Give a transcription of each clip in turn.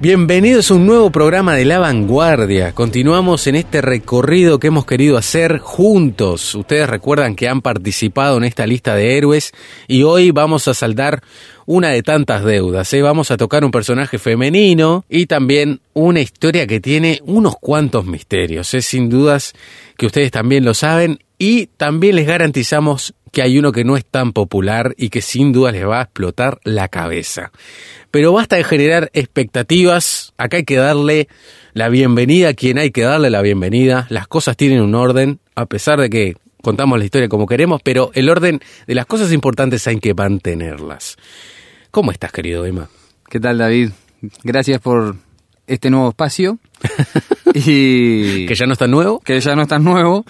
Bienvenidos a un nuevo programa de La Vanguardia. Continuamos en este recorrido que hemos querido hacer juntos. Ustedes recuerdan que han participado en esta lista de héroes y hoy vamos a saldar una de tantas deudas. ¿eh? Vamos a tocar un personaje femenino y también una historia que tiene unos cuantos misterios. ¿eh? Sin dudas que ustedes también lo saben y también les garantizamos que hay uno que no es tan popular y que sin duda les va a explotar la cabeza. Pero basta de generar expectativas, acá hay que darle la bienvenida a quien hay que darle la bienvenida, las cosas tienen un orden, a pesar de que contamos la historia como queremos, pero el orden de las cosas importantes hay que mantenerlas. ¿Cómo estás, querido Emma? ¿Qué tal, David? Gracias por este nuevo espacio. y que ya no está nuevo. Que ya no está nuevo.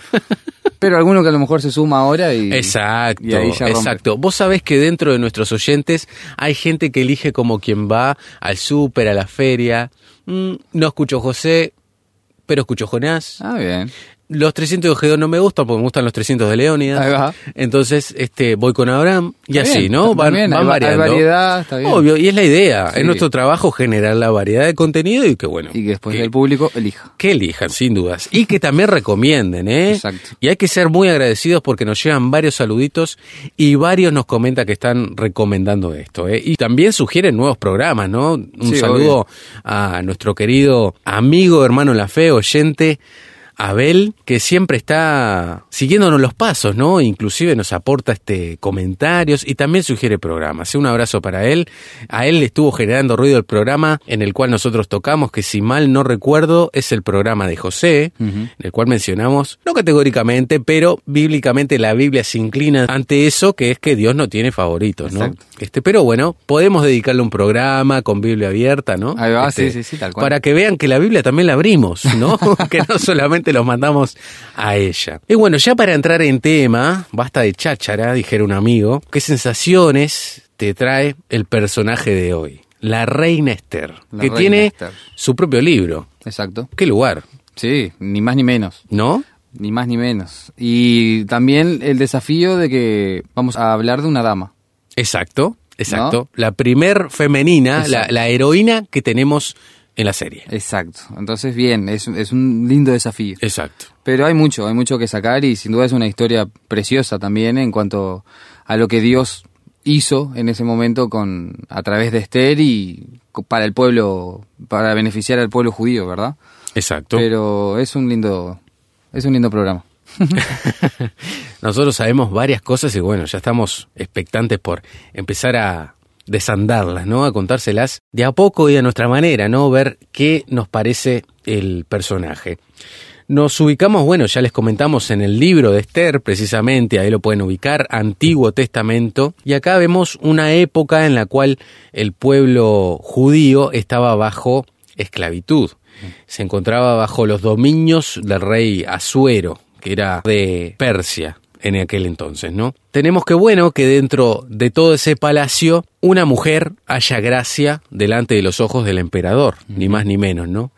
pero alguno que a lo mejor se suma ahora y. Exacto, exacto. Vos sabés que dentro de nuestros oyentes hay gente que elige como quien va al súper, a la feria. Mm, no escucho José, pero escucho Jonás. Ah, bien los 300 de Ojedón no me gustan porque me gustan los 300 de Leónidas. Entonces, este, voy con Abraham y así, ¿no? Van, van variando. variedad, está bien. Obvio, y es la idea. Es nuestro trabajo generar la variedad de contenido y que bueno. Y que después el público elija. Que elijan, sin dudas. Y que también recomienden, ¿eh? Exacto. Y hay que ser muy agradecidos porque nos llegan varios saluditos y varios nos comentan que están recomendando esto, ¿eh? Y también sugieren nuevos programas, ¿no? Un saludo a nuestro querido amigo, hermano La Fe, oyente Abel, que siempre está siguiéndonos los pasos, ¿no? Inclusive nos aporta este comentarios y también sugiere programas. Un abrazo para él. A él le estuvo generando ruido el programa en el cual nosotros tocamos, que si mal no recuerdo, es el programa de José, en el cual mencionamos, no categóricamente, pero bíblicamente la Biblia se inclina ante eso, que es que Dios no tiene favoritos, ¿no? Este, pero bueno, podemos dedicarle un programa con Biblia abierta, ¿no? Ahí va, este, sí, sí, sí, tal cual. Para que vean que la Biblia también la abrimos, ¿no? que no solamente los mandamos a ella. Y bueno, ya para entrar en tema, basta de cháchara, dijera un amigo, ¿qué sensaciones te trae el personaje de hoy? La reina Esther, que tiene su propio libro. Exacto. ¿Qué lugar? Sí, ni más ni menos. ¿No? Ni más ni menos. Y también el desafío de que vamos a hablar de una dama. Exacto, exacto. La primer femenina, la, la, heroína que tenemos en la serie. Exacto. Entonces, bien, es, es un lindo desafío. Exacto. Pero hay mucho, hay mucho que sacar y sin duda es una historia preciosa también en cuanto a lo que Dios hizo en ese momento con a través de Esther y para el pueblo, para beneficiar al pueblo judío, ¿verdad? Exacto. Pero es un lindo, es un lindo programa. Nosotros sabemos varias cosas y bueno, ya estamos expectantes por empezar a desandarlas, ¿no? A contárselas de a poco y a nuestra manera, ¿no? Ver qué nos parece el personaje. Nos ubicamos, bueno, ya les comentamos en el libro de Esther, precisamente, ahí lo pueden ubicar, Antiguo Testamento, y acá vemos una época en la cual el pueblo judío estaba bajo esclavitud. Se encontraba bajo los dominios del rey Asuero, que era de Persia en aquel entonces, ¿no? Tenemos que bueno que dentro de todo ese palacio una mujer haya gracia delante de los ojos del emperador, ni más ni menos, ¿no?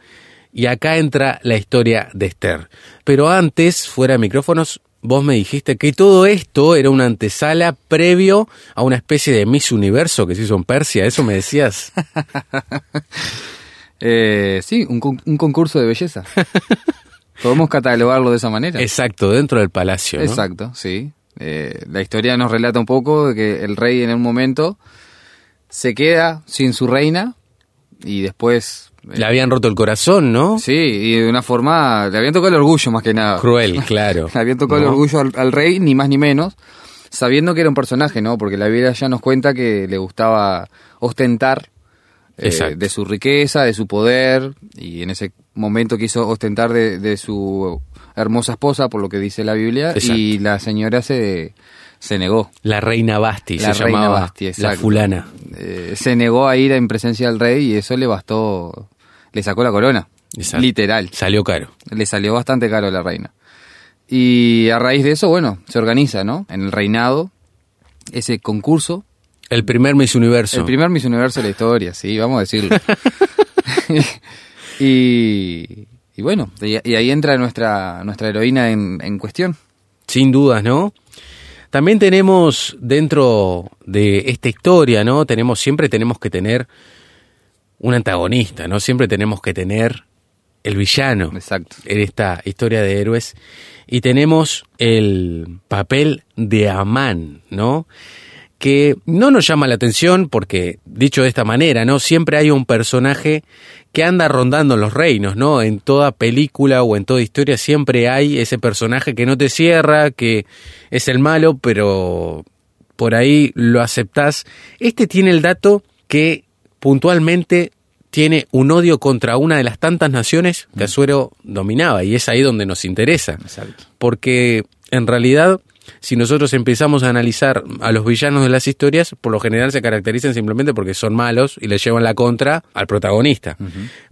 Y acá entra la historia de Esther. Pero antes, fuera de micrófonos, vos me dijiste que todo esto era una antesala previo a una especie de Miss Universo que se hizo en Persia, ¿eso me decías? eh, sí, un, un concurso de belleza. Podemos catalogarlo de esa manera. Exacto, dentro del palacio. ¿no? Exacto, sí. Eh, la historia nos relata un poco de que el rey en un momento se queda sin su reina y después... Eh, le habían roto el corazón, ¿no? Sí, y de una forma... Le habían tocado el orgullo más que nada. Cruel, claro. le habían tocado el orgullo al, rey, ni más ni menos, sabiendo que era un personaje, ¿no? Porque la vida ya nos cuenta que le gustaba ostentar eh, de su riqueza, de su poder, y en ese momento quiso ostentar de, su hermosa esposa, por lo que dice la Biblia, y la señora se, se negó. La reina Basti, la se reina llamaba Basti, la fulana. Eh, se negó a ir en presencia del rey y eso le bastó, le sacó la corona. Literal. Salió caro. Le salió bastante caro a la reina. Y a raíz de eso, bueno, se organiza, ¿no? En el reinado, ese concurso. El primer Miss Universo. El primer Miss Universo de la historia, sí, vamos a decirlo. y, bueno, y, ahí entra nuestra, nuestra heroína en, en cuestión. Sin dudas, ¿no? También tenemos dentro de esta historia, ¿no? Tenemos, siempre tenemos que tener un antagonista, ¿no? Siempre tenemos que tener el villano Exacto. en esta historia de héroes. Y tenemos el papel de Amán, ¿no? Que no nos llama la atención porque, dicho de esta manera, ¿no? Siempre hay un personaje que anda rondando los reinos, ¿no? En toda película o en toda historia siempre hay ese personaje que no te cierra, que es el malo, pero por ahí lo aceptás. Este tiene el dato que puntualmente tiene un odio contra una de las tantas naciones que Azuero dominaba y es ahí donde nos interesa. Porque en realidad si nosotros empezamos a analizar a los villanos de las historias, por lo general se caracterizan simplemente porque son malos y le llevan la contra al protagonista.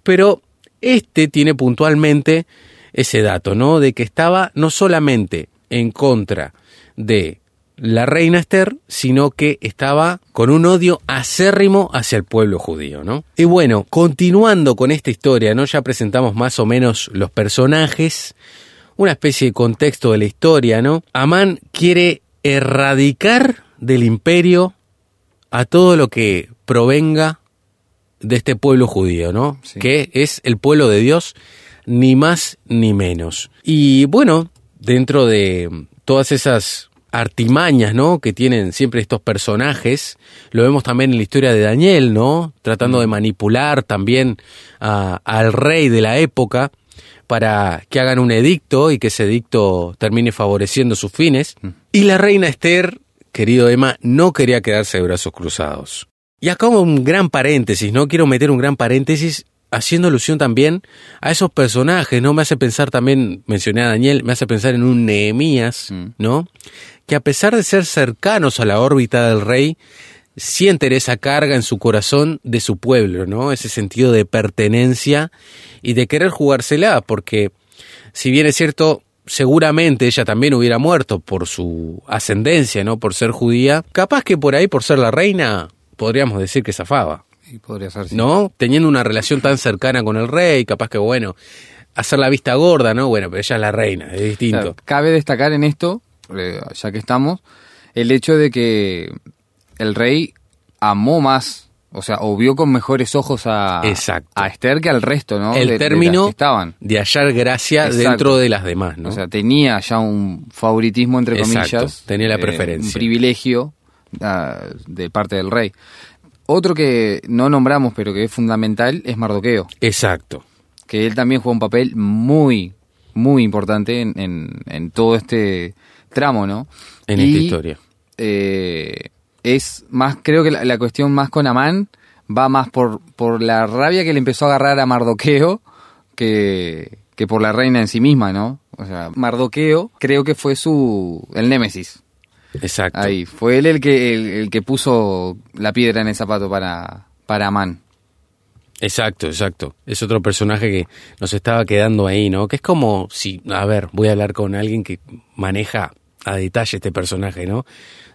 Pero este tiene puntualmente ese dato, ¿no? De que estaba no solamente en contra de la reina Esther, sino que estaba con un odio acérrimo hacia el pueblo judío, ¿no? Y bueno, continuando con esta historia, ¿no? Ya presentamos más o menos los personajes, una especie de contexto de la historia, ¿no? Amán quiere erradicar del imperio a todo lo que provenga de este pueblo judío, ¿no? Que es el pueblo de Dios, ni más ni menos. Y bueno, dentro de todas esas artimañas, ¿no? Que tienen siempre estos personajes. Lo vemos también en la historia de Daniel, ¿no? Tratando de mm. manipular también al rey de la época para que hagan un edicto y que ese edicto termine favoreciendo sus fines. Mm. Y la reina Esther, querido Emma, no quería quedarse de brazos cruzados. Y acá un gran paréntesis, ¿no? Quiero meter un gran paréntesis haciendo alusión también a esos personajes, ¿no? Me hace pensar también, mencioné a Daniel, me hace pensar en un Nehemías, mm. ¿no? Que a pesar de ser cercanos a la órbita del rey, sienten esa carga en su corazón de su pueblo, ¿no? Ese sentido de pertenencia y de querer jugársela, porque si bien es cierto, seguramente ella también hubiera muerto por su ascendencia, ¿no? Por ser judía, capaz que por ahí, por ser la reina, podríamos decir que zafaba. podría ser, ¿No? Teniendo una relación tan cercana con el rey, capaz que, bueno, hacer la vista gorda, ¿no? Bueno, pero ella es la reina, es distinto. cabe destacar en esto, eh, ya que estamos, el hecho de que el rey amó más, o sea, o vio con mejores ojos a, a Esther que al resto, ¿no? El término de, estaban. de hallar gracia dentro de las demás, ¿no? O sea, tenía ya un favoritismo, entre comillas. tenía la eh, preferencia. un privilegio ah, de parte del rey. Otro que no nombramos, pero que es fundamental, es Mardoqueo. Exacto. Que él también juega un papel muy, muy importante en, en, todo este tramo, ¿no? En esta historia. Eh, es más, creo que la, cuestión más con Amán va más por, por la rabia que le empezó a agarrar a Mardoqueo que, que por la reina en sí misma, ¿no? O sea, Mardoqueo creo que fue su, el némesis. Exacto. Ahí, fue él el que, el, que puso la piedra en el zapato para, para Amán. Exacto, exacto. Es otro personaje que nos estaba quedando ahí, ¿no? Que es como si, a ver, voy a hablar con alguien que maneja a detalle este personaje, ¿no?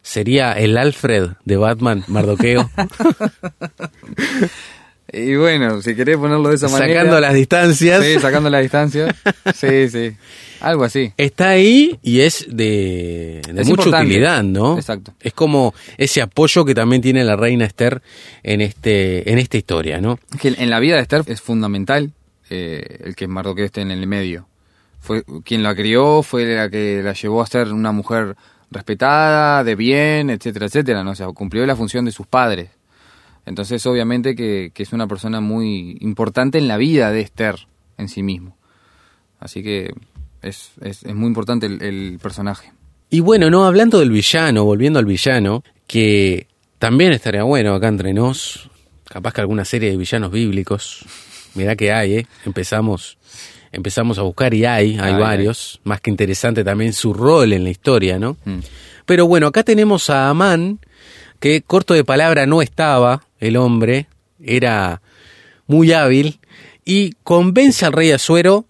sería el Alfred de Batman, Mardoqueo. y bueno, si querés ponerlo de esa manera. Sacando las distancias. Sí, sacando las distancias. Sí, sí. Algo así. Está ahí y es de, mucha utilidad, ¿no? Exacto. Es como ese apoyo que también tiene la reina Esther en este en esta historia, ¿no? Que en la vida de Esther es fundamental eh, el que Mardoqueo esté en el medio. Fue quien la crió, fue la que la llevó a ser una mujer respetada, de bien, etcétera, etcétera, ¿no? O sea, cumplió la función de sus padres. Entonces, obviamente que, es una persona muy importante en la vida de Esther en sí mismo. Así que es, es, muy importante el, personaje. Y bueno, no, hablando del villano, volviendo al villano, que también estaría bueno acá entre nos, capaz que alguna serie de villanos bíblicos, mirá que hay, ¿eh? Empezamos empezamos a buscar y hay, hay varios, más que interesante también su rol en la historia, ¿no? Mm. Pero bueno, acá tenemos a Amán, que corto de palabra no estaba, el hombre, era muy hábil, y convence al rey Asuero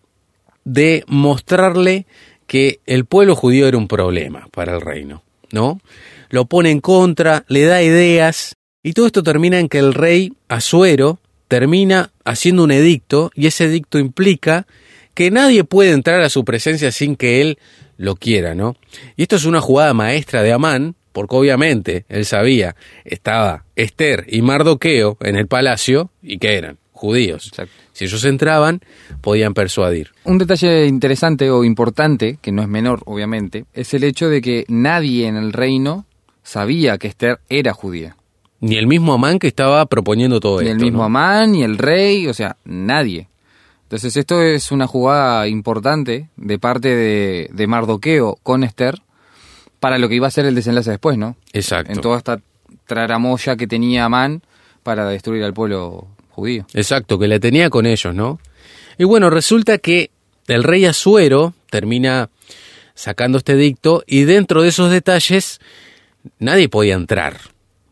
de mostrarle que el pueblo judío era un problema para el reino, ¿no? Lo pone en contra, le da ideas, y todo esto termina en que el rey Asuero termina haciendo un edicto, y ese edicto implica que nadie puede entrar a su presencia sin que él lo quiera, ¿no? Y esto es una jugada maestra de Amán, porque obviamente él sabía, estaba Esther y Mardoqueo en el palacio, y que eran judíos. Si ellos entraban, podían persuadir. Un detalle interesante o importante, que no es menor, obviamente, es el hecho de que nadie en el reino sabía que Esther era judía. Ni el mismo Amán que estaba proponiendo todo esto. Ni el mismo Amán, ni el rey, o sea, nadie. Entonces esto es una jugada importante de parte de, Mardoqueo con Esther para lo que iba a ser el desenlace después, ¿no? Exacto. En toda esta traramoya que tenía Amán para destruir al pueblo judío. Exacto, que la tenía con ellos, ¿no? Y bueno, resulta que el rey Azuero termina sacando este dicto y dentro de esos detalles nadie podía entrar,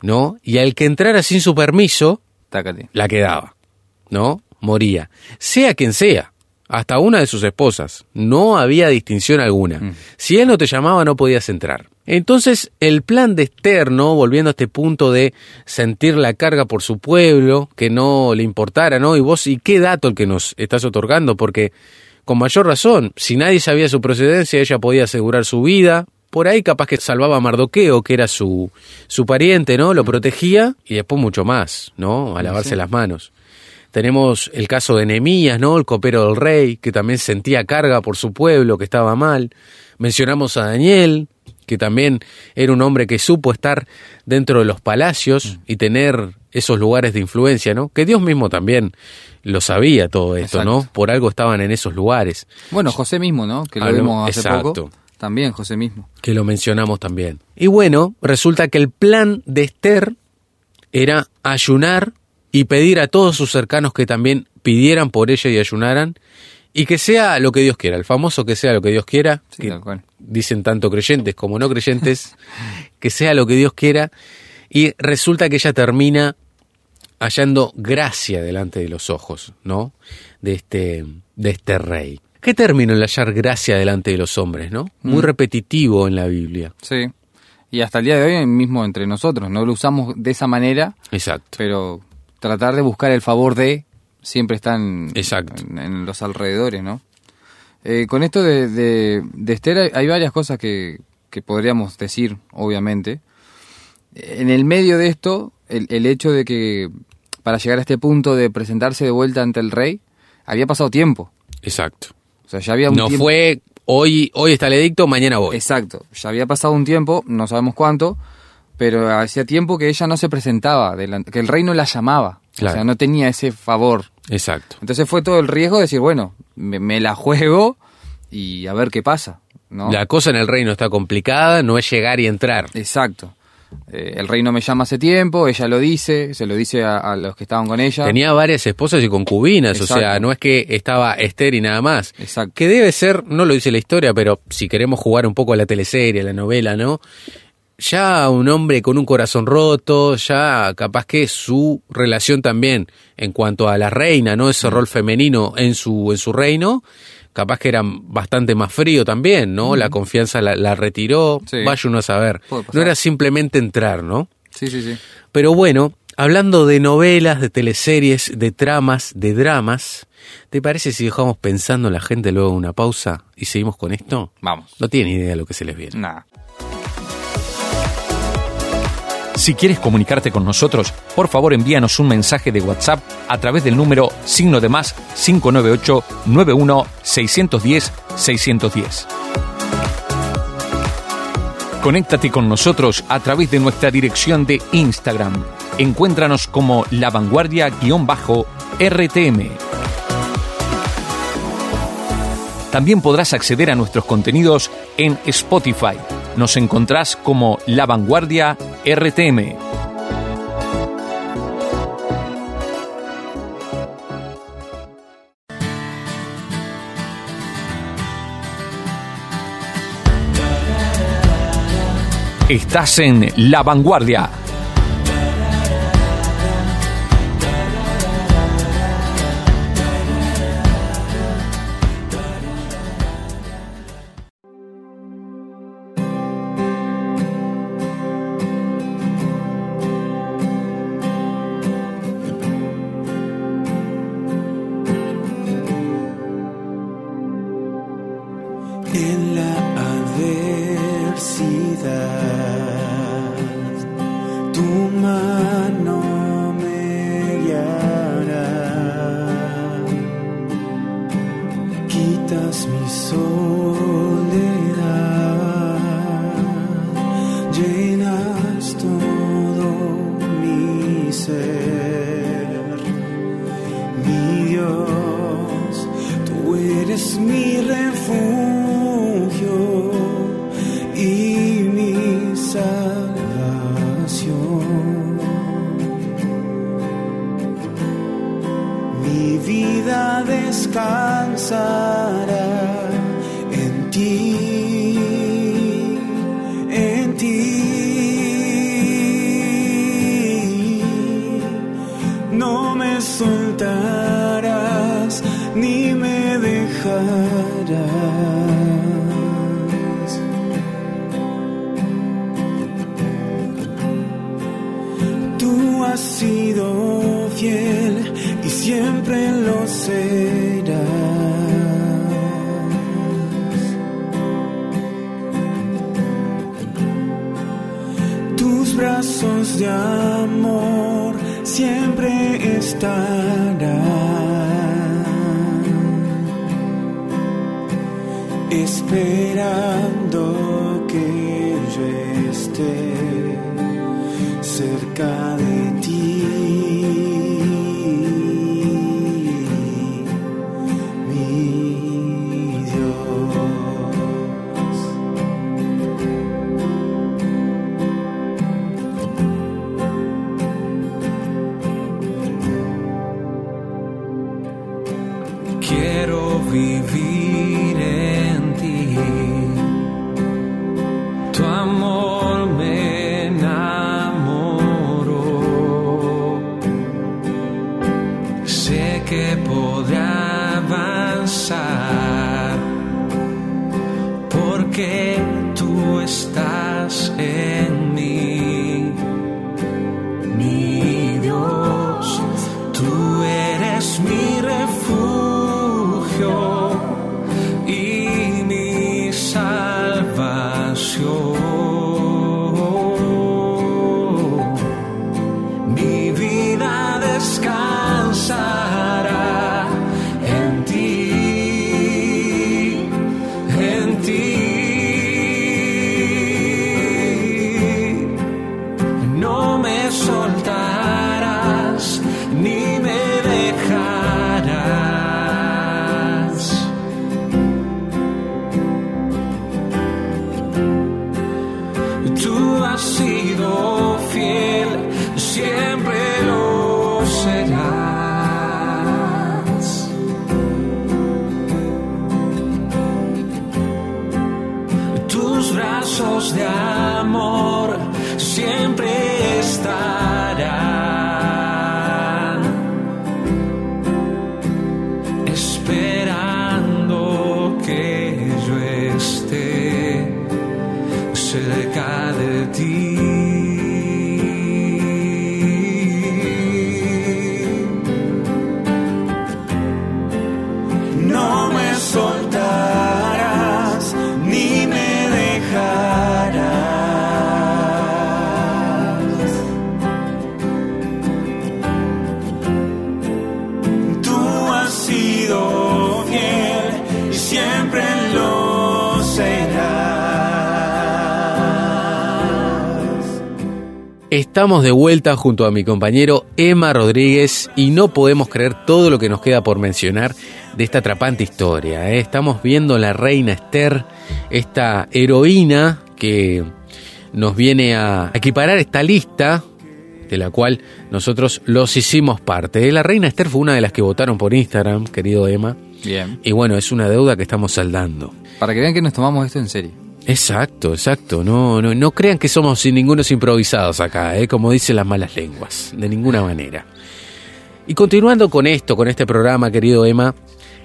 ¿no? Y al que entrara sin su permiso, la quedaba, ¿no? Moría, sea quien sea, hasta una de sus esposas. No había distinción alguna. Mm. Si él no te llamaba, no podías entrar. Entonces, el plan de Esther, volviendo a este punto de sentir la carga por su pueblo, que no le importara, ¿no? Y vos, ¿y qué dato el que nos estás otorgando? Porque, con mayor razón, si nadie sabía su procedencia, ella podía asegurar su vida. Por ahí capaz que salvaba a Mardoqueo, que era su, su pariente, ¿no? Lo mm. protegía y después mucho más, ¿no? A lavarse las manos. Tenemos el caso de Nemías, ¿no? El copero del rey, que también sentía carga por su pueblo, que estaba mal. Mencionamos a Daniel, que también era un hombre que supo estar dentro de los palacios y tener esos lugares de influencia, ¿no? Que Dios mismo también lo sabía todo esto, ¿no? Por algo estaban en esos lugares. Bueno, José mismo, ¿no? Que lo vimos hace poco. También José mismo. Que lo mencionamos también. Y bueno, resulta que el plan de Esther era ayunar y pedir a todos sus cercanos que también pidieran por ella y ayunaran y que sea lo que Dios quiera, el famoso que sea lo que Dios quiera, dicen tanto creyentes como no creyentes, que sea lo que Dios quiera y resulta que ella termina hallando gracia delante de los ojos, ¿no? De este de este rey. ¿Qué término el hallar gracia delante de los hombres, no? Muy mm. repetitivo en la Biblia. Sí. Y hasta el día de hoy mismo entre nosotros, no lo usamos de esa manera. Exacto. Pero tratar de buscar el favor de siempre están en, los alrededores, ¿no? Eh, con esto de, de, Esther hay, varias cosas que, podríamos decir, obviamente. En el medio de esto, el, hecho de que para llegar a este punto de presentarse de vuelta ante el rey, había pasado tiempo. Exacto. O sea, ya había un no fue hoy, hoy está el edicto, mañana voy. Exacto. Ya había pasado un tiempo, no sabemos cuánto, pero hacía tiempo que ella no se presentaba, que el rey no la llamaba, o sea, no tenía ese favor. Exacto. Entonces fue todo el riesgo de decir, bueno, me, la juego y a ver qué pasa. ¿no? La cosa en el reino está complicada, no es llegar y entrar. Exacto. Eh, el rey no me llama hace tiempo, ella lo dice, se lo dice a, los que estaban con ella. Tenía varias esposas y concubinas, o sea, no es que estaba Esther y nada más. Exacto. Que debe ser, no lo dice la historia, pero si queremos jugar un poco a la teleserie, a la novela, ¿no? Ya un hombre con un corazón roto, ya capaz que su relación también en cuanto a la reina, ¿no? Ese mm. rol femenino en su, en su reino, capaz que era bastante más frío también, ¿no? La confianza la, retiró, vaya uno a saber. No era simplemente entrar, ¿no? Sí, sí, sí. Pero bueno, hablando de novelas, de teleseries, de tramas, de dramas, ¿te parece si dejamos pensando en la gente luego una pausa y seguimos con esto? Vamos. No tienen idea de lo que se les viene. Nada. Si quieres comunicarte con nosotros, por favor envíanos un mensaje de WhatsApp a través del número signo de más 598 91 610 610. Conéctate con nosotros a través de nuestra dirección de Instagram. Encuéntranos como La Vanguardia-RTM. También podrás acceder a nuestros contenidos en Spotify nos encontrás como La Vanguardia RTM. Estás en La Vanguardia que tú estás. Estamos de vuelta junto a mi compañero Emma Rodríguez y no podemos creer todo lo que nos queda por mencionar de esta atrapante historia. ¿eh? Estamos viendo la reina Esther, esta heroína que nos viene a equiparar esta lista de la cual nosotros los hicimos parte. La reina Esther fue una de las que votaron por Instagram, querido Emma. Bien. Y bueno, es una deuda que estamos saldando. Para que vean que nos tomamos esto en serio. Exacto, exacto. No, no, no crean que somos sin ningunos improvisados acá, ¿eh? como dicen las malas lenguas, de ninguna manera. Y continuando con esto, con este programa, querido Emma,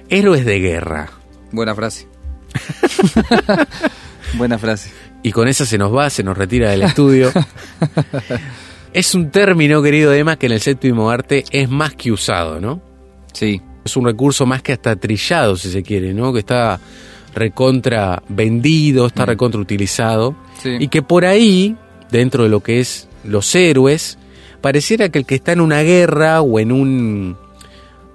héroes de guerra. Buena frase. Buena frase. Y con esa se nos va, se nos retira del estudio. es un término, querido Emma, que en el séptimo arte es más que usado, ¿no? Sí. Es un recurso más que hasta trillado, si se quiere, ¿no? Que está recontra vendido, está mm. recontra utilizado. Y que por ahí, dentro de lo que es los héroes, pareciera que el que está en una guerra o en un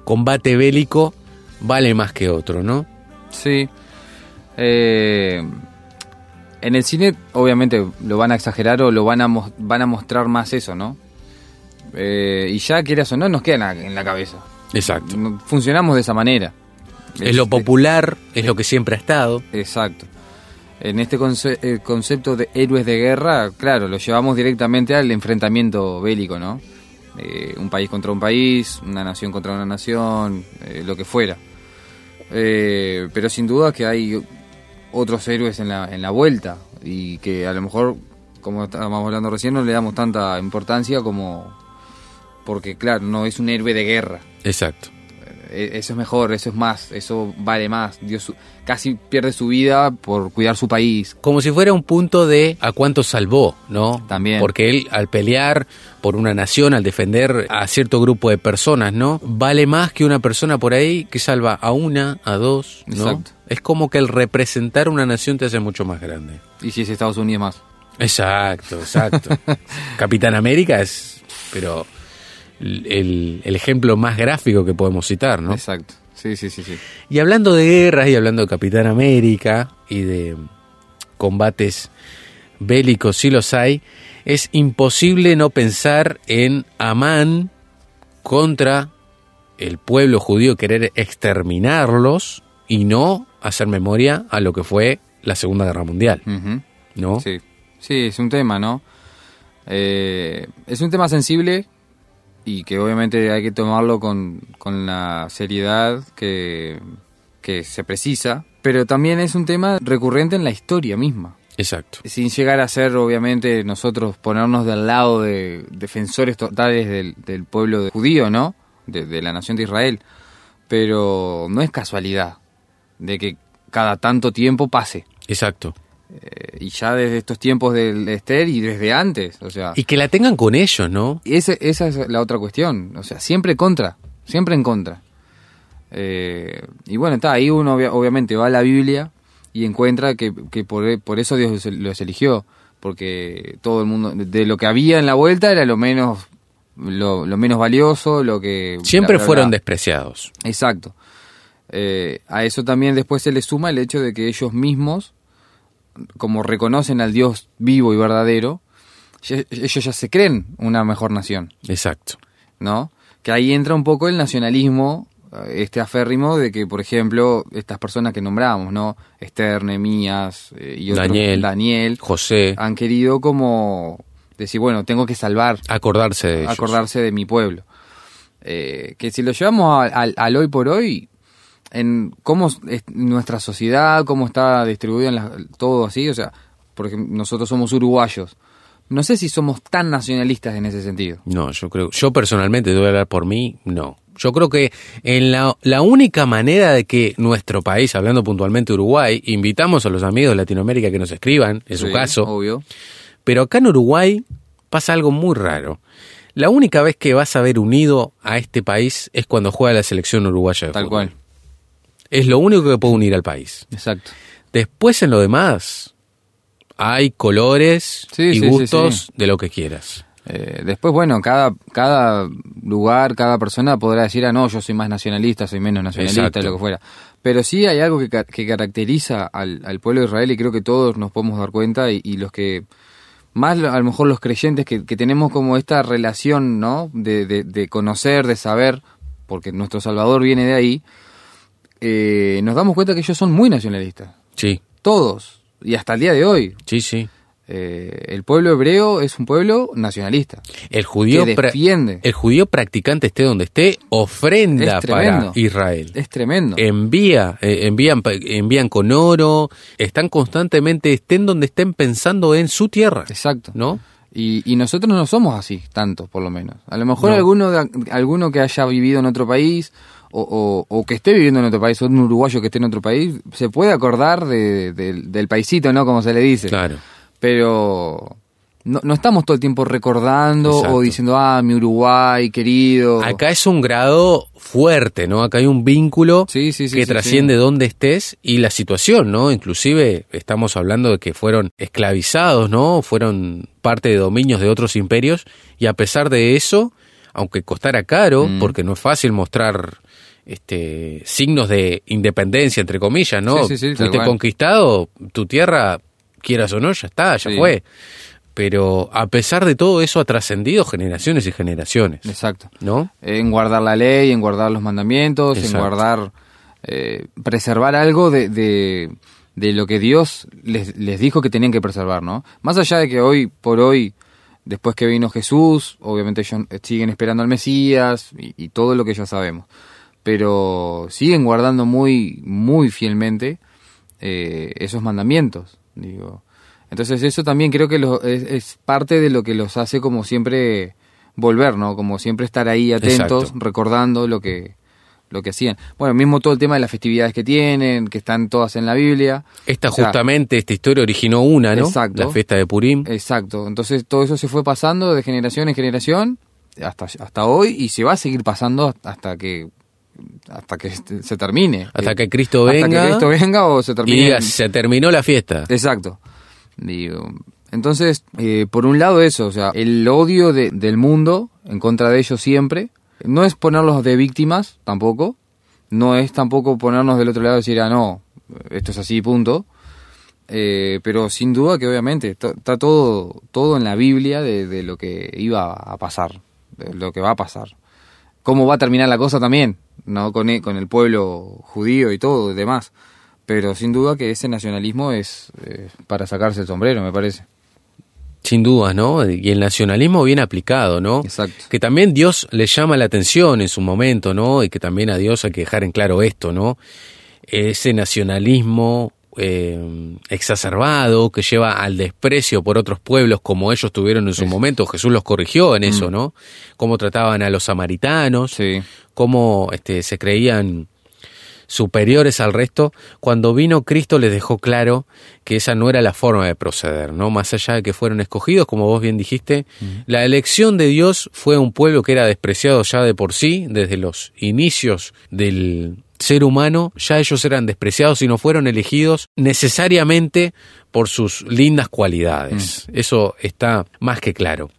combate bélico vale más que otro, ¿no? Sí. Eh, en el cine, obviamente, lo van a exagerar o lo van a, van a mostrar más eso, ¿no? Eh, y ya, quieras o no, nos queda en la, cabeza. Exacto. Funcionamos de esa manera. Es, lo popular, es lo que siempre ha estado. Exacto. En este concepto de héroes de guerra, claro, lo llevamos directamente al enfrentamiento bélico, ¿no? Eh, un país contra un país, una nación contra una nación, lo que fuera. Eh, pero sin duda que hay otros héroes en la, en la vuelta y que a lo mejor, como estábamos hablando recién, no le damos tanta importancia como... Porque claro, no es un héroe de guerra. Exacto. E, eso es mejor, eso es más, eso vale más. Dios casi pierde su vida por cuidar su país. Como si fuera un punto de a cuánto salvó, ¿no? También. Porque él al pelear por una nación, al defender a cierto grupo de personas, ¿no? Vale más que una persona por ahí que salva a una, a dos, ¿no? Exacto. Es como que el representar una nación te hace mucho más grande. Y si es Estados Unidos más. Exacto, exacto. Capitán América es, pero el, ejemplo más gráfico que podemos citar, ¿no? Exacto. Sí, sí, sí, sí. Y hablando de guerras y hablando de Capitán América y de combates bélicos, si los hay, es imposible no pensar en Amán contra el pueblo judío, querer exterminarlos y no hacer memoria a lo que fue la Segunda Guerra Mundial. ¿No? Sí. sí, es un tema, ¿no? Eh, es un tema sensible y que obviamente hay que tomarlo con, con la seriedad que, que se precisa, pero también es un tema recurrente en la historia misma. Exacto. Sin llegar a ser, obviamente, nosotros ponernos del lado de defensores totales del, del pueblo judío, ¿no? De, la nación de Israel. Pero no es casualidad de que cada tanto tiempo pase. Exacto. Eh, y ya desde estos tiempos del Esther y desde antes, o sea... Y que la tengan con ellos, ¿no? Esa, esa es la otra cuestión, o sea, siempre contra, siempre en contra. Eh, y bueno, está, ahí uno obviamente va a la Biblia y encuentra que, que por, por, eso Dios los eligió, porque todo el mundo, de lo que había en la vuelta era lo menos, lo, menos valioso, lo que... Siempre fueron despreciados. Exacto. Eh, a eso también después se le suma el hecho de que ellos mismos como reconocen al Dios vivo y verdadero, ellos ya se creen una mejor nación. Exacto. ¿No? Que ahí entra un poco el nacionalismo, eh, este aférrimo de que, por ejemplo, estas personas que nombramos, ¿no? Esther, Nemías eh, y otros, Daniel, Daniel, José, han querido como decir, bueno, tengo que salvar. Acordarse de Acordarse de mi pueblo. Eh, que si lo llevamos al hoy por hoy, en cómo es nuestra sociedad, cómo está distribuido en todo así, o sea, porque nosotros somos uruguayos. No sé si somos tan nacionalistas en ese sentido. No, yo creo, yo personalmente, debo hablar por mí, no. Yo creo que en la, la única manera de que nuestro país, hablando puntualmente Uruguay, invitamos a los amigos de Latinoamérica que nos escriban, en su caso. Obvio. Pero acá en Uruguay pasa algo muy raro. La única vez que vas a ver unido a este país es cuando juega la selección uruguaya de Tal cual. Es lo único que puede unir al país. Exacto. Después en lo demás hay colores y gustos de lo que quieras. Eh, después, bueno, cada, cada lugar, cada persona podrá decir, ah, no, yo soy más nacionalista, soy menos nacionalista, lo que fuera. Pero sí hay algo que, que caracteriza al, al, pueblo de Israel y creo que todos nos podemos dar cuenta y, los que, más a lo mejor los creyentes que, que tenemos como esta relación, ¿no? De, de, de, conocer, de saber, porque nuestro Salvador viene de ahí, eh, nos damos cuenta que ellos son muy nacionalistas. Sí. Todos. Y hasta el día de hoy. Sí, sí. eh, el pueblo hebreo es un pueblo nacionalista. El judío, defiende. el judío practicante esté donde esté, ofrenda para Israel. Es tremendo. Envía, eh, envían, envían con oro, están constantemente, estén donde estén pensando en su tierra. Exacto. ¿No? Y, y nosotros no somos así, tanto por lo menos. A lo mejor alguno, alguno que haya vivido en otro país o, o, que esté viviendo en otro país, o un uruguayo que esté en otro país, se puede acordar de, del paisito, ¿no? Como se le dice. Claro pero no, no, estamos todo el tiempo recordando o diciendo, ah, mi Uruguay querido. Acá es un grado fuerte, ¿no? Acá hay un vínculo que trasciende donde estés y la situación, ¿no? Inclusive estamos hablando de que fueron esclavizados, ¿no? Fueron parte de dominios de otros imperios y a pesar de eso, aunque costara caro, mm. porque no es fácil mostrar este signos de independencia entre comillas, ¿no? Fuiste conquistado, tu tierra quieras o no, ya está, ya fue. Pero a pesar de todo eso ha trascendido generaciones y generaciones. Exacto. ¿No? En guardar la ley, en guardar los mandamientos, en guardar, eh, preservar algo de, de, lo que Dios les, les dijo que tenían que preservar, ¿no? Más allá de que hoy por hoy, después que vino Jesús, obviamente ellos siguen esperando al Mesías y, todo lo que ya sabemos. Pero siguen guardando muy, muy fielmente eh, esos mandamientos. Digo, entonces eso también creo que es, parte de lo que los hace como siempre volver, ¿no? Como siempre estar ahí atentos, recordando lo que lo que hacían. Bueno, mismo todo el tema de las festividades que tienen, que están todas en la Biblia. Esta justamente, esta historia originó una, ¿no? Exacto. La fiesta de Purim. Exacto. Entonces todo eso se fue pasando de generación en generación hasta, hasta hoy y se va a seguir pasando hasta que hasta que se termine. Hasta que Cristo venga. Hasta que Cristo venga o se termine. Y diga, se terminó la fiesta. Exacto. Digo, entonces, eh, por un lado eso, o sea, el odio del mundo en contra de ellos siempre, no es ponerlos de víctimas tampoco, no es tampoco ponernos del otro lado y decir, ah, no, esto es así, punto. Eh, pero sin duda que obviamente está todo, todo en la Biblia de, de, lo que iba a pasar, de lo que va a pasar. Cómo va a terminar la cosa también, no con, con el pueblo judío y todo y demás. Pero sin duda que ese nacionalismo es para sacarse el sombrero, me parece. Sin duda, ¿no? Y el nacionalismo bien aplicado, ¿no? Exacto. Que también Dios le llama la atención en su momento, ¿no? Y que también a Dios hay que dejar en claro esto, ¿no? Ese nacionalismo eh, exacerbado que lleva al desprecio por otros pueblos como ellos tuvieron en su momento. Jesús los corrigió en eso, mm. ¿no? Cómo trataban a los samaritanos, cómo este, se creían superiores al resto, cuando vino Cristo les dejó claro que esa no era la forma de proceder, ¿no? Más allá de que fueron escogidos, como vos bien dijiste, la elección de Dios fue un pueblo que era despreciado ya de por sí, desde los inicios del ser humano, ya ellos eran despreciados y no fueron elegidos necesariamente por sus lindas cualidades. Mm. Eso está más que claro.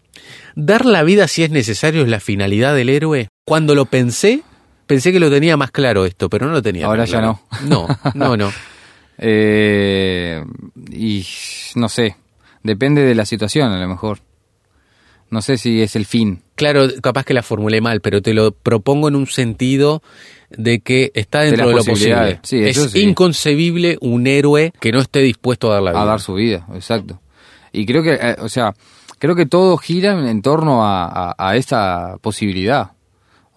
Dar la vida si es necesario es la finalidad del héroe. Cuando lo pensé, pensé que lo tenía más claro esto, pero no lo tenía. Ahora ya no. No, no, no. Eh, y no sé, depende de la situación a lo mejor. No sé si es el fin. Claro, capaz que la formulé mal, pero te lo propongo en un sentido de que está dentro de, lo posible. es inconcebible un héroe que no esté dispuesto a dar la vida. A dar su vida, exacto. Y creo que, eh, o sea, creo que todo gira en torno a, a, esa posibilidad.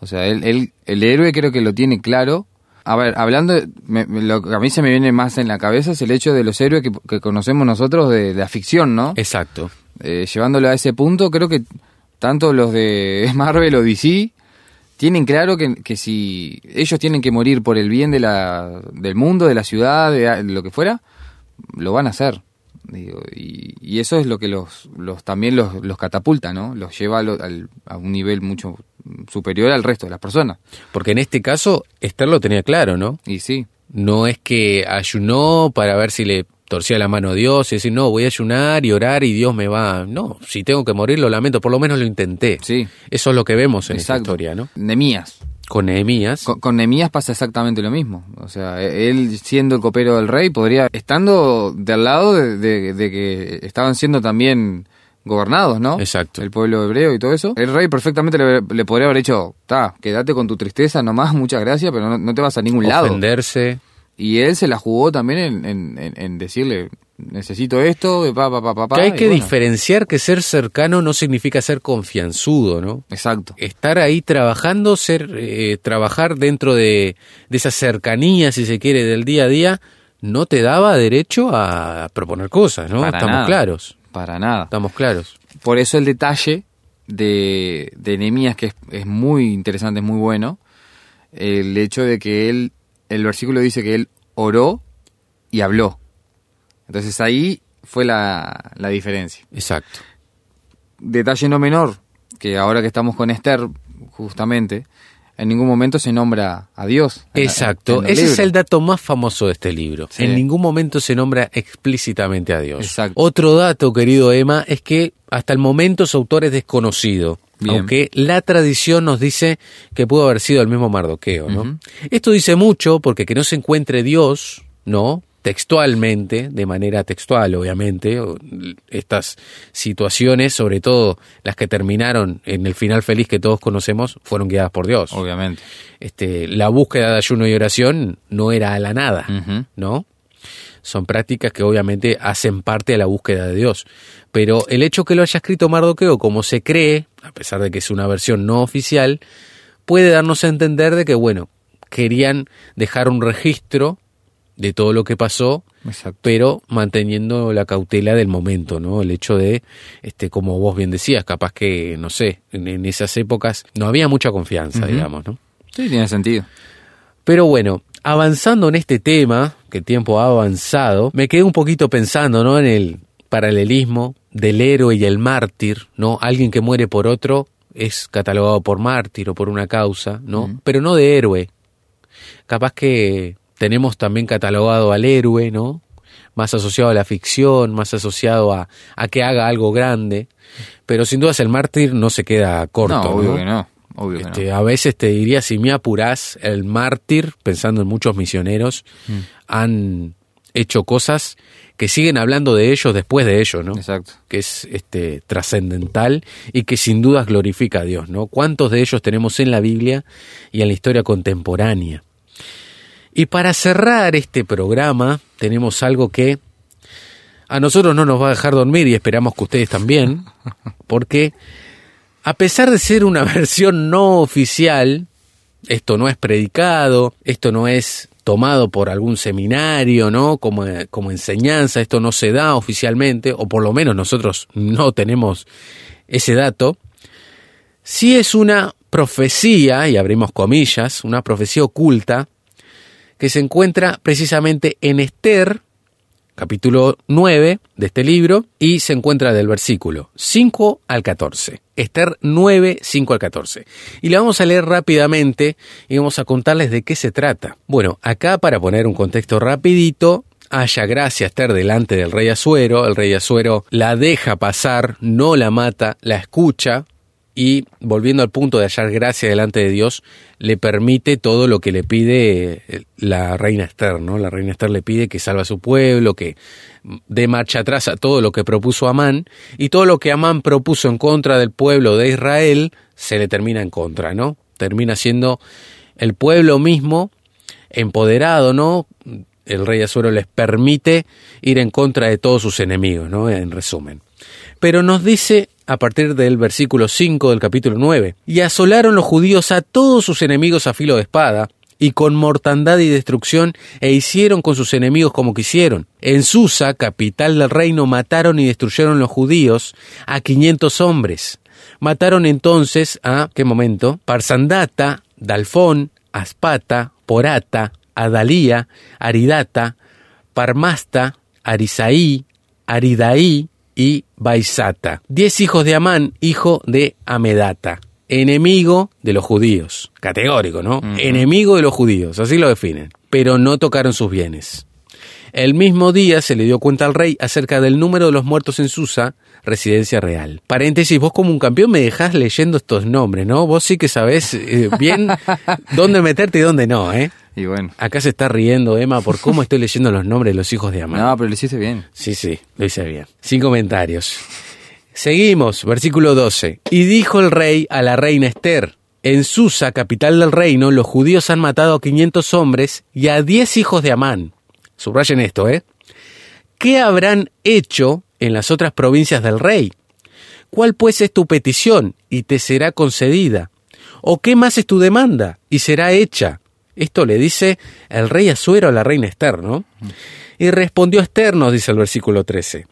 O sea, el, el, héroe creo que lo tiene claro. A ver, hablando, lo que a mí se me viene más en la cabeza es el hecho de los héroes que, conocemos nosotros de, la ficción, ¿no? Exacto. Eh, llevándolo a ese punto, creo que tanto los de Marvel o DC tienen claro que, que, si ellos tienen que morir por el bien de la, del mundo, de la ciudad, de, lo que fuera, lo van a hacer. Digo, y, y, eso es lo que los, los también los, los catapulta, ¿no? Los lleva a un nivel mucho superior al resto de las personas. Porque en este caso, Esther lo tenía claro, ¿no? Y sí. No es que ayunó para ver si le torcía la mano a Dios y decir, no, voy a ayunar y orar y Dios me va. No, si tengo que morir, lo lamento, por lo menos lo intenté. Sí. Eso es lo que vemos en esta historia, ¿no? Nemías. Con Nehemías. Con, con Nehemías pasa exactamente lo mismo. O sea, él siendo el copero del rey, podría, estando del lado de, que estaban siendo también gobernados, ¿no? Exacto. El pueblo hebreo y todo eso. El rey perfectamente le, podría haber dicho, ta, quédate con tu tristeza nomás, muchas gracias, pero no, te vas a ningún lado. Ofenderse. Y él se la jugó también en, en, decirle, necesito esto, pa, pa, pa, pa, Que hay que diferenciar que ser cercano no significa ser confianzudo, ¿no? Exacto. Estar ahí trabajando, ser, eh, trabajar dentro de, de esa cercanía, si se quiere, del día a día, no te daba derecho a proponer cosas, ¿no? Estamos claros. Para nada. Estamos claros. Por eso el detalle de, de Nehemías, que es, es muy interesante, es muy bueno, el hecho de que él, el versículo dice que él oró y habló. Entonces ahí fue la, la diferencia. Exacto. Detalle no menor, que ahora que estamos con Esther, justamente, en ningún momento se nombra a Dios. Exacto, ese es el dato más famoso de este libro. En ningún momento se nombra explícitamente a Dios. Exacto. Otro dato, querido Emma, es que hasta el momento su autor es desconocido. Aunque la tradición nos dice que pudo haber sido el mismo Mardoqueo, ¿no? Esto dice mucho porque que no se encuentre Dios, ¿no? Textualmente, de manera textual, obviamente, estas situaciones, sobre todo las que terminaron en el final feliz que todos conocemos, fueron guiadas por Dios. Obviamente. Este, la búsqueda de ayuno y oración no era a la nada, ¿no? Son prácticas que obviamente hacen parte de la búsqueda de Dios. Pero el hecho que lo haya escrito Mardoqueo como se cree, a pesar de que es una versión no oficial, puede darnos a entender de que, bueno, querían dejar un registro de todo lo que pasó, pero manteniendo la cautela del momento, ¿no? El hecho de, este, como vos bien decías, capaz que, no sé, en, esas épocas no había mucha confianza, digamos, ¿no? Sí, tiene sentido. Pero bueno, avanzando en este tema, que el tiempo ha avanzado, me quedé un poquito pensando, ¿no? En el paralelismo del héroe y el mártir, ¿no? Alguien que muere por otro es catalogado por mártir o por una causa, ¿no? Pero no de héroe. Capaz que tenemos también catalogado al héroe, ¿no? Más asociado a la ficción, más asociado a, a que haga algo grande. Pero sin dudas el mártir no se queda corto. No, obvio que no. Obvio este, A veces te diría, si me apurás, el mártir, pensando en muchos misioneros, mm. han hecho cosas que siguen hablando de ellos después de ellos, ¿no? Exacto. Que es este trascendental y que sin dudas glorifica a Dios, ¿no? ¿Cuántos de ellos tenemos en la Biblia y en la historia contemporánea? Y para cerrar este programa tenemos algo que a nosotros no nos va a dejar dormir y esperamos que ustedes también, porque a pesar de ser una versión no oficial, esto no es predicado, esto no es tomado por algún seminario, ¿no? Como, como enseñanza, esto no se da oficialmente, o por lo menos nosotros no tenemos ese dato, sí es una profecía, y abrimos comillas, una profecía oculta, que se encuentra precisamente en Esther, capítulo 9 de este libro, y se encuentra del versículo 5 al 14. Esther 9, 5 al 14. Y la vamos a leer rápidamente y vamos a contarles de qué se trata. Bueno, acá para poner un contexto rapidito, haya gracia Esther delante del rey Azuero, el rey Azuero la deja pasar, no la mata, la escucha, y volviendo al punto de hallar gracia delante de Dios, le permite todo lo que le pide eh, la reina Esther, ¿no? La reina Esther le pide que salve a su pueblo, que dé marcha atrás a todo lo que propuso Amán, y todo lo que Amán propuso en contra del pueblo de Israel, se le termina en contra, ¿no? Termina siendo el pueblo mismo empoderado, ¿no? El rey Azuero les permite ir en contra de todos sus enemigos, ¿no? En resumen. Pero nos dice a partir del versículo 5 del capítulo 9. Y asolaron los judíos a todos sus enemigos a filo de espada, y con mortandad y destrucción, e hicieron con sus enemigos como quisieron. En Susa, capital del reino, mataron y destruyeron los judíos a quinientos hombres. Mataron entonces a, ¿qué momento? Parsandata, Dalfón, Aspata, Porata, Adalía, Aridata, Parmasta, Arisaí, Aridaí, y Baisata. Diez hijos de Amán, hijo de Amedata. Enemigo de los judíos. Categórico, ¿no? Enemigo de los judíos, así lo definen. Pero no tocaron sus bienes. El mismo día se le dio cuenta al rey acerca del número de los muertos en Susa, residencia real. Paréntesis, vos como un campeón me dejás leyendo estos nombres, ¿no? Vos sí que sabés eh, bien dónde meterte y dónde no, ¿eh? Y bueno. Acá se está riendo Emma por cómo estoy leyendo los nombres de los hijos de Amán. No, pero lo hiciste bien. Sí, sí, lo hice bien. Sin comentarios. Seguimos, versículo 12. Y dijo el rey a la reina Esther, en Susa, capital del reino, los judíos han matado a 500 hombres y a 10 hijos de Amán. Subrayen esto, ¿eh? ¿qué habrán hecho en las otras provincias del rey? ¿Cuál pues es tu petición y te será concedida? ¿O qué más es tu demanda y será hecha? Esto le dice el rey Asuero a la reina Esther, ¿no? Y respondió Esther, nos dice el versículo 13,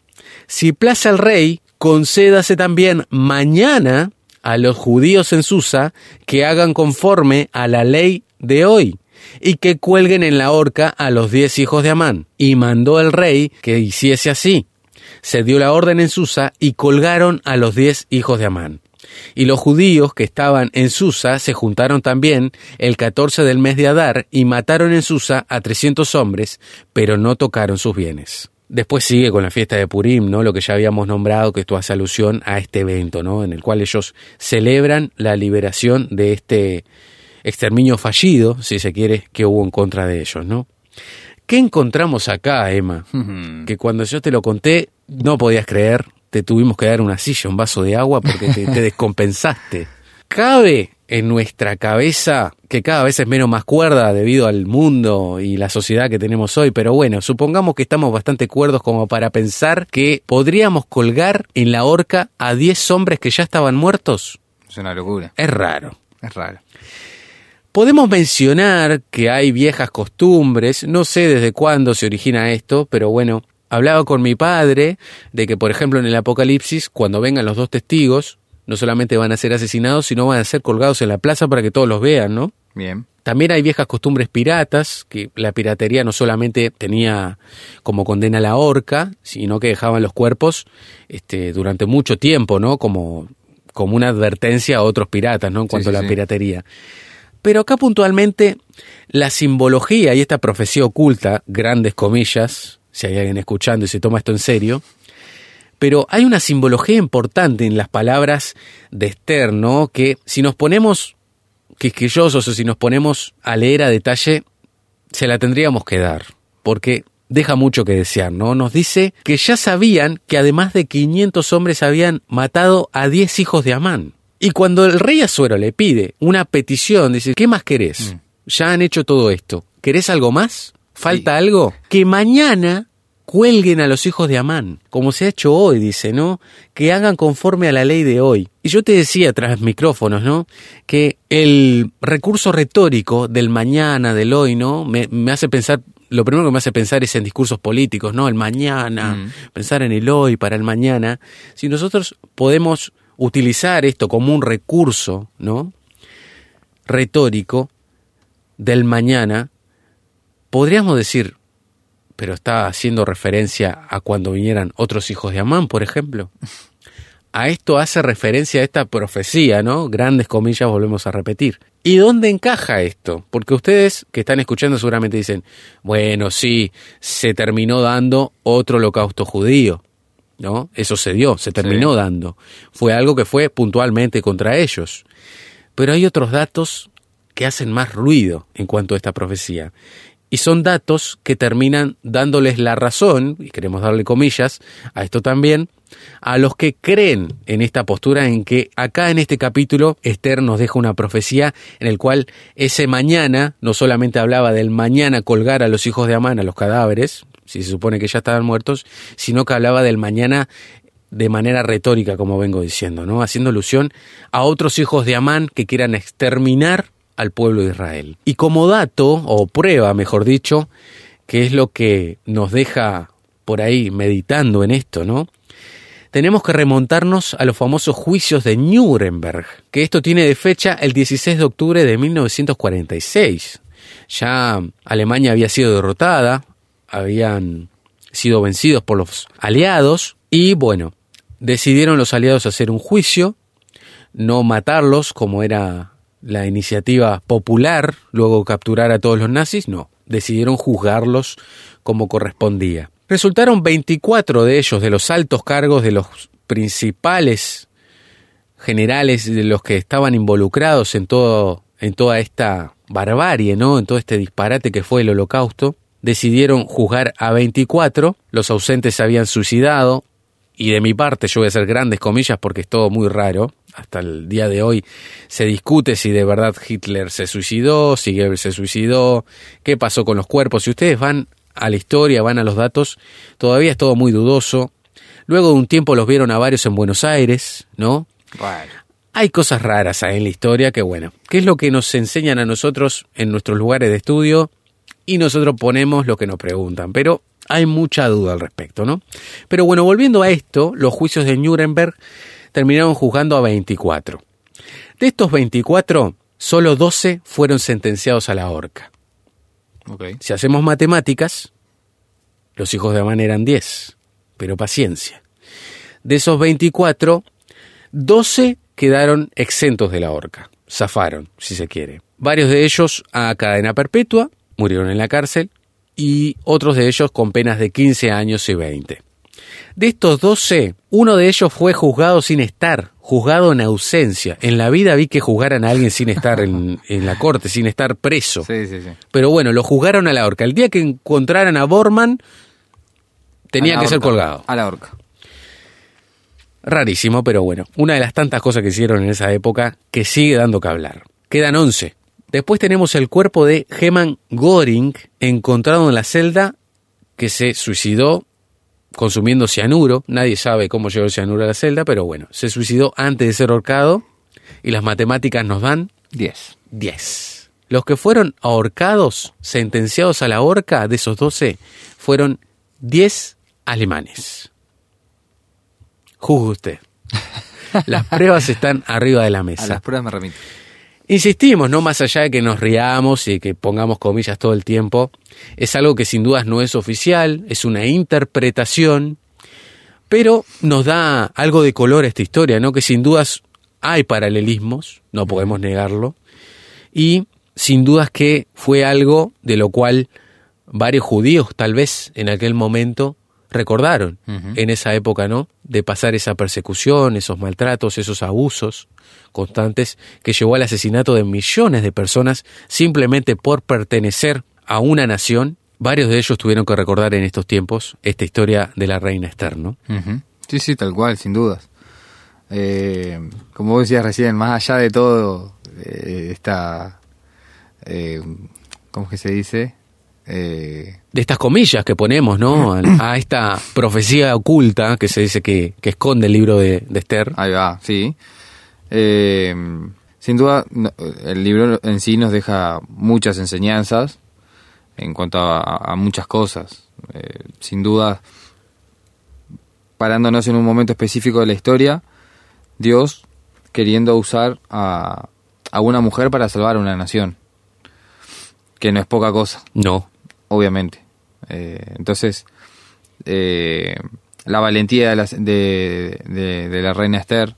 si place al rey, concédase también mañana a los judíos en Susa que hagan conforme a la ley de hoy y que cuelguen en la horca a los diez hijos de Amán. Y mandó el rey que hiciese así. Se dio la orden en Susa y colgaron a los diez hijos de Amán. Y los judíos que estaban en Susa se juntaron también el catorce del mes de Adar y mataron en Susa a trescientos hombres, pero no tocaron sus bienes. Después sigue con la fiesta de Purim, ¿no? Lo que ya habíamos nombrado, que esto hace alusión a este evento, ¿no? En el cual ellos celebran la liberación de este exterminio fallido, si se quiere, que hubo en contra de ellos, ¿no? ¿Qué encontramos acá, Emma? que cuando yo te lo conté, no podías creer, te tuvimos que dar una silla, un vaso de agua porque te, descompensaste. ¿Cabe en nuestra cabeza que cada vez es menos más cuerda debido al mundo y la sociedad que tenemos hoy, pero bueno, supongamos que estamos bastante cuerdos como para pensar que podríamos colgar en la horca a 10 hombres que ya estaban muertos. Es una locura. Es raro. Es raro. Podemos mencionar que hay viejas costumbres, no sé desde cuándo se origina esto, pero bueno, hablaba con mi padre de que, por ejemplo, en el Apocalipsis, cuando vengan los dos testigos, no solamente van a ser asesinados, sino van a ser colgados en la plaza para que todos los vean, ¿no? Bien. También hay viejas costumbres piratas, que la piratería no solamente tenía como condena la horca, sino que dejaban los cuerpos este, durante mucho tiempo, ¿no? Como, como una advertencia a otros piratas, ¿no? En cuanto a la piratería. Pero acá puntualmente la simbología y esta profecía oculta, grandes comillas, si hay alguien escuchando y se toma esto en serio, pero hay una simbología importante en las palabras de Esther, ¿no? Que si nos ponemos quisquillosos o si nos ponemos a leer a detalle, se la tendríamos que dar, porque deja mucho que desear, ¿no? Nos dice que ya sabían que además de 500 hombres habían matado a 10 hijos de Amán. Y cuando el rey Azuero le pide una petición, dice, ¿qué más querés? Mm. Ya han hecho todo esto. ¿Querés algo más? ¿Falta algo? Que mañana cuelguen a los hijos de Amán, como se ha hecho hoy, dice, ¿no? Que hagan conforme a la ley de hoy. Y yo te decía tras micrófonos, ¿no? Que el recurso retórico del mañana, del hoy, ¿no? Me, hace pensar, lo primero que me hace pensar es en discursos políticos, ¿no? El mañana, mm. pensar en el hoy para el mañana. Si nosotros podemos utilizar esto como un recurso, ¿no? retórico del mañana, podríamos decir, pero está haciendo referencia a cuando vinieran otros hijos de Amán, por ejemplo. A esto hace referencia a esta profecía, ¿no? Grandes comillas, volvemos a repetir. ¿Y dónde encaja esto? Porque ustedes que están escuchando seguramente dicen, bueno, sí, se terminó dando otro holocausto judío. ¿No? Eso se dio, se terminó dando. Fue algo que fue puntualmente contra ellos. Pero hay otros datos que hacen más ruido en cuanto a esta profecía. Y son datos que terminan dándoles la razón, y queremos darle comillas a esto también, a los que creen en esta postura en que acá en este capítulo Esther nos deja una profecía en el cual ese mañana no solamente hablaba del mañana colgar a los hijos de Amán a los cadáveres, si se supone que ya estaban muertos, sino que hablaba del mañana de manera retórica, como vengo diciendo, ¿no? Haciendo alusión a otros hijos de Amán que quieran exterminar al pueblo de Israel. Y como dato, o prueba, mejor dicho, que es lo que nos deja por ahí meditando en esto, ¿no? Tenemos que remontarnos a los famosos juicios de Nuremberg, que esto tiene de fecha el 16 de octubre de 1946. Ya Alemania había sido derrotada, habían sido vencidos por los aliados y bueno, decidieron los aliados hacer un juicio, no matarlos como era la iniciativa popular, luego capturar a todos los nazis, no, decidieron juzgarlos como correspondía. Resultaron 24 de ellos, de los altos cargos, de los principales generales, de los que estaban involucrados en, todo, en toda esta barbarie, ¿no? en todo este disparate que fue el holocausto, decidieron juzgar a 24, los ausentes se habían suicidado, y de mi parte yo voy a hacer grandes comillas porque es todo muy raro, hasta el día de hoy se discute si de verdad Hitler se suicidó, si Goebbels se suicidó, qué pasó con los cuerpos, si ustedes van a la historia, van a los datos, todavía es todo muy dudoso. Luego de un tiempo los vieron a varios en Buenos Aires, ¿no? Hay cosas raras ahí en la historia que, bueno, ¿qué es lo que nos enseñan a nosotros en nuestros lugares de estudio? Y nosotros ponemos lo que nos preguntan, pero hay mucha duda al respecto, ¿no? Pero bueno, volviendo a esto, los juicios de Nuremberg terminaron juzgando a 24. De estos 24, solo 12 fueron sentenciados a la horca. Si hacemos matemáticas, los hijos de Amán eran 10, pero paciencia. De esos 24, 12 quedaron exentos de la horca, zafaron, si se quiere. Varios de ellos a cadena perpetua, murieron en la cárcel, y otros de ellos con penas de 15 años y 20. De estos 12, uno de ellos fue juzgado sin estar, juzgado en ausencia. En la vida vi que juzgaran a alguien sin estar en, la corte, sin estar preso. Sí, sí, sí. Pero bueno, lo juzgaron a la horca. El día que encontraran a Borman, tenía que ser colgado. A la horca. Rarísimo, pero bueno, una de las tantas cosas que hicieron en esa época que sigue dando que hablar. Quedan 11. Después tenemos el cuerpo de Heman Göring, encontrado en la celda, que se suicidó consumiendo cianuro. Nadie sabe cómo llegó el cianuro a la celda, pero bueno, se suicidó antes de ser ahorcado y las matemáticas nos dan 10. 10. Los que fueron ahorcados, sentenciados a la horca de esos 12, fueron 10 alemanes. Juzgue usted. Las pruebas están arriba de la mesa. A las pruebas me remito. Insistimos, no más allá de que nos riamos y que pongamos comillas todo el tiempo, es algo que sin dudas no es oficial, es una interpretación, pero nos da algo de color a esta historia, ¿no? Que sin dudas hay paralelismos, no podemos negarlo, y sin dudas que fue algo de lo cual varios judíos tal vez en aquel momento recordaron en esa época, ¿no? De pasar esa persecución, esos maltratos, esos abusos constantes que llevó al asesinato de millones de personas simplemente por pertenecer a una nación. Varios de ellos tuvieron que recordar en estos tiempos esta historia de la reina Esther, ¿no? Sí, sí, tal cual, sin dudas. Eh, como vos decías recién, más allá de todo eh, esta... Eh, ¿Cómo es que se dice? Eh, de estas comillas que ponemos, ¿no? A, esta profecía oculta que se dice que, esconde el libro de, Esther. Ahí va, sí. Eh, sin duda, el libro en sí nos deja muchas enseñanzas en cuanto a, muchas cosas. Eh, sin duda, parándonos en un momento específico de la historia, Dios queriendo usar a, a una mujer para salvar a una nación. Que no es poca cosa. No obviamente. Eh, entonces, eh, la valentía de la, de, la, reina Esther,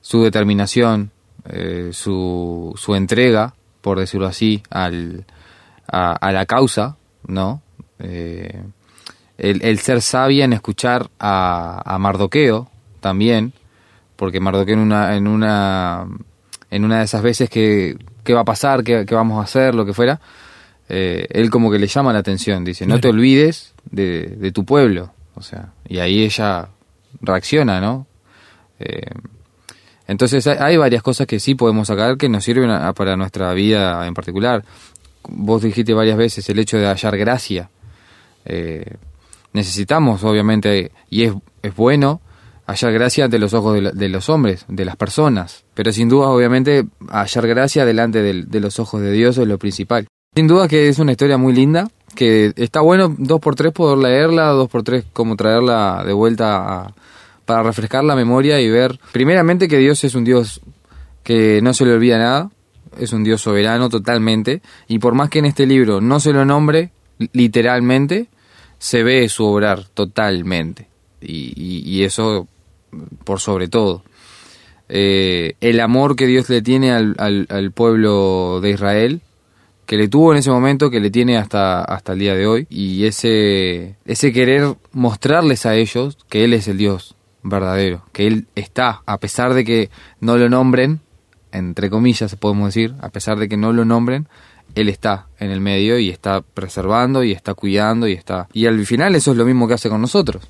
su determinación, eh, su, su, entrega, por decirlo así, al, a, la causa, ¿no? El, ser sabia en escuchar a, a, Mardoqueo también, porque Mardoqueo en una, en una, en una de esas veces que, qué va a pasar, qué vamos a hacer, lo que fuera, eh, él como que le llama la atención, dice, no te olvides de, tu pueblo, o sea, y ahí ella reacciona, ¿no? Eh, entonces hay, varias cosas que sí podemos sacar que nos sirven para nuestra vida en particular. Vos dijiste varias veces el hecho de hallar gracia. Eh, necesitamos, obviamente, y es, es bueno hallar gracia ante los ojos de, los hombres, de las personas, pero sin duda, obviamente, hallar gracia delante de los ojos de Dios es lo principal. Sin duda que es una historia muy linda, que está bueno dos por tres poder leerla, dos por tres como traerla de vuelta para refrescar la memoria y ver, primeramente que Dios es un Dios que no se le olvida nada, es un Dios soberano totalmente, y por más que en este libro no se lo nombre literalmente, se ve su obrar totalmente, y, eso por sobre todo. Eh, el amor que Dios le tiene al, al pueblo de Israel que le tuvo en ese momento, que le tiene hasta, hasta el día de hoy, y ese, ese querer mostrarles a ellos que Él es el Dios verdadero, que Él está, a pesar de que no lo nombren, entre comillas podemos decir, a pesar de que no lo nombren, Él está en el medio y está preservando y está cuidando y está... Y al final eso es lo mismo que hace con nosotros.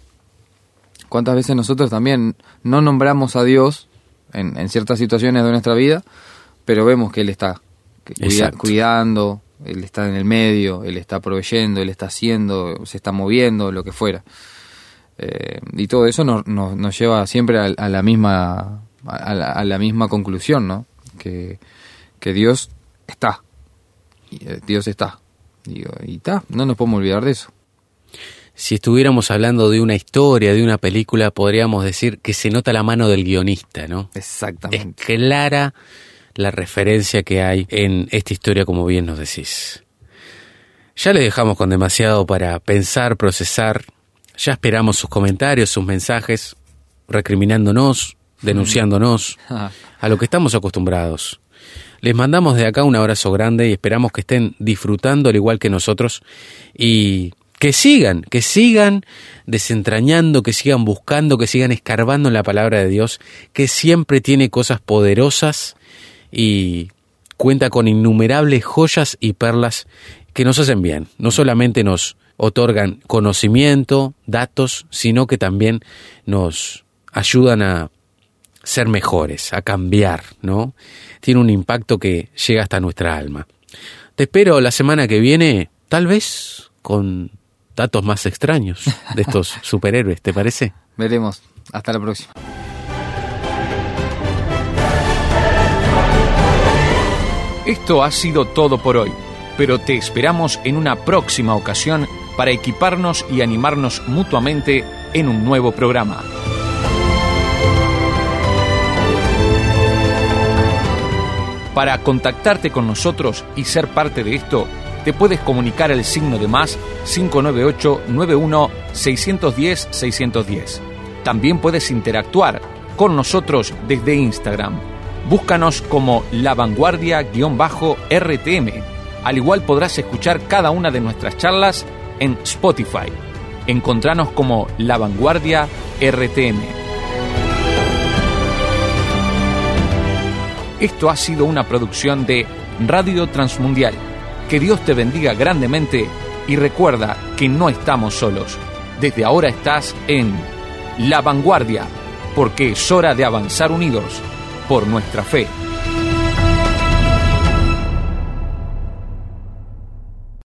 ¿Cuántas veces nosotros también no nombramos a Dios en, en ciertas situaciones de nuestra vida, pero vemos que Él está cuidando, Él está en el medio, Él está proveyendo, Él está haciendo, se está moviendo, lo que fuera. Eh, y todo eso nos, nos, lleva siempre a, la misma a la, misma conclusión, ¿no? Que, que Dios está. Eh, Dios está. y está, no nos podemos olvidar de eso. Si estuviéramos hablando de una historia, de una película, podríamos decir que se nota la mano del guionista, ¿no? Exactamente. Es clara la referencia que hay en esta historia, como bien nos decís. Ya le dejamos con demasiado para pensar, procesar. Ya esperamos sus comentarios, sus mensajes, recriminándonos, denunciándonos, a lo que estamos acostumbrados. Les mandamos de acá un abrazo grande y esperamos que estén disfrutando al igual que nosotros y que sigan, que sigan desentrañando, que sigan buscando, que sigan escarbando en la palabra de Dios, que siempre tiene cosas poderosas y cuenta con innumerables joyas y perlas que nos hacen bien. No solamente nos otorgan conocimiento, datos, sino que también nos ayudan a ser mejores, a cambiar, ¿no? Tiene un impacto que llega hasta nuestra alma. Te espero la semana que viene, tal vez con datos más extraños de estos superhéroes, ¿te parece? Veremos. Hasta la próxima. Esto ha sido todo por hoy, pero te esperamos en una próxima ocasión para equiparnos y animarnos mutuamente en un nuevo programa. Para contactarte con nosotros y ser parte de esto, te puedes comunicar al signo de más 598 91 610 610. También puedes interactuar con nosotros desde Instagram. Búscanos como La Vanguardia-RTM. Al igual podrás escuchar cada una de nuestras charlas en Spotify. Encontranos como La Vanguardia RTM. Esto ha sido una producción de Radio Transmundial que Dios te bendiga grandemente y recuerda que no estamos solos. Desde ahora estás en La Vanguardia, porque es hora de avanzar unidos por nuestra fe.